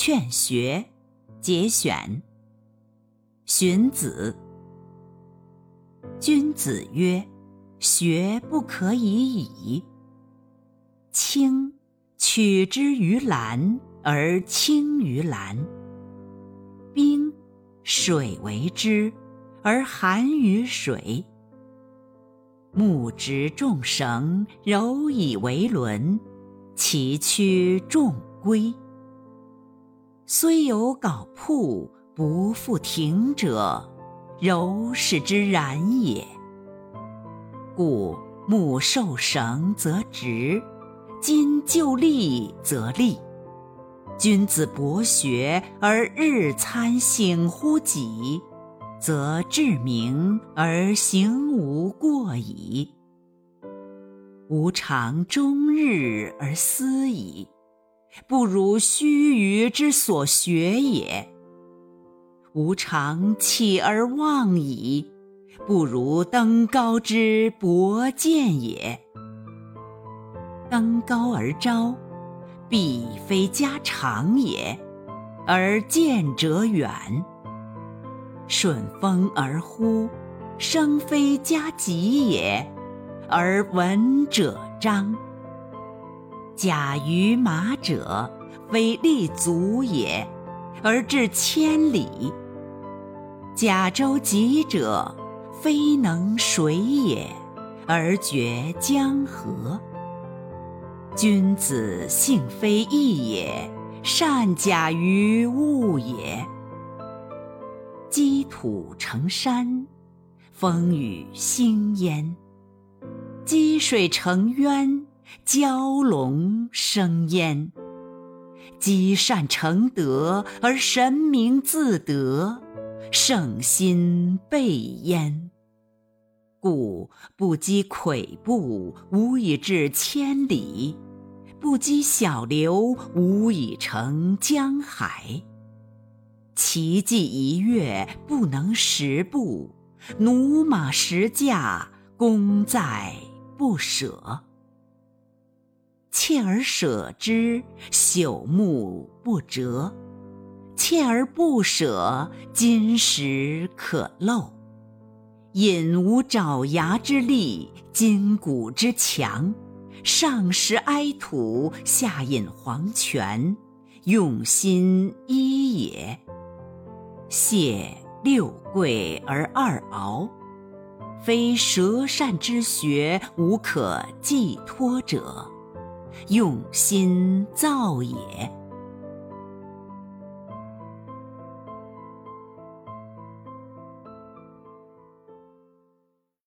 劝学节选。荀子。君子曰：“学不可以已。青，取之于蓝而青于蓝；冰，水为之而寒于水。木直众绳，柔以为轮，其曲众归。虽有槁瀑不复庭者。”柔是之然也。故木受绳则直，金就砺则利。君子博学而日参省乎己，则志明而行无过矣。吾尝终日而思矣，不如须臾之所学也。吾尝起而忘矣，不如登高之博见也。登高而招，必非家常也，而见者远；顺风而呼，声非家己也，而闻者彰。驾于马者，非立足也，而致千里。甲舟楫者，非能水也，而绝江河。君子性非异也，善假于物也。积土成山，风雨兴焉；积水成渊，蛟龙生焉。积善成德，而神明自得。圣心备焉，故不积跬步，无以至千里；不积小流，无以成江海。骐骥一跃，不能十步；驽马十驾，功在不舍。锲而舍之，朽木不折。锲而不舍，金石可镂。隐无爪牙之利，筋骨之强。上食埃土，下饮黄泉，用心一也。谢六跪而二敖，非舌善之学，无可寄托者，用心造也。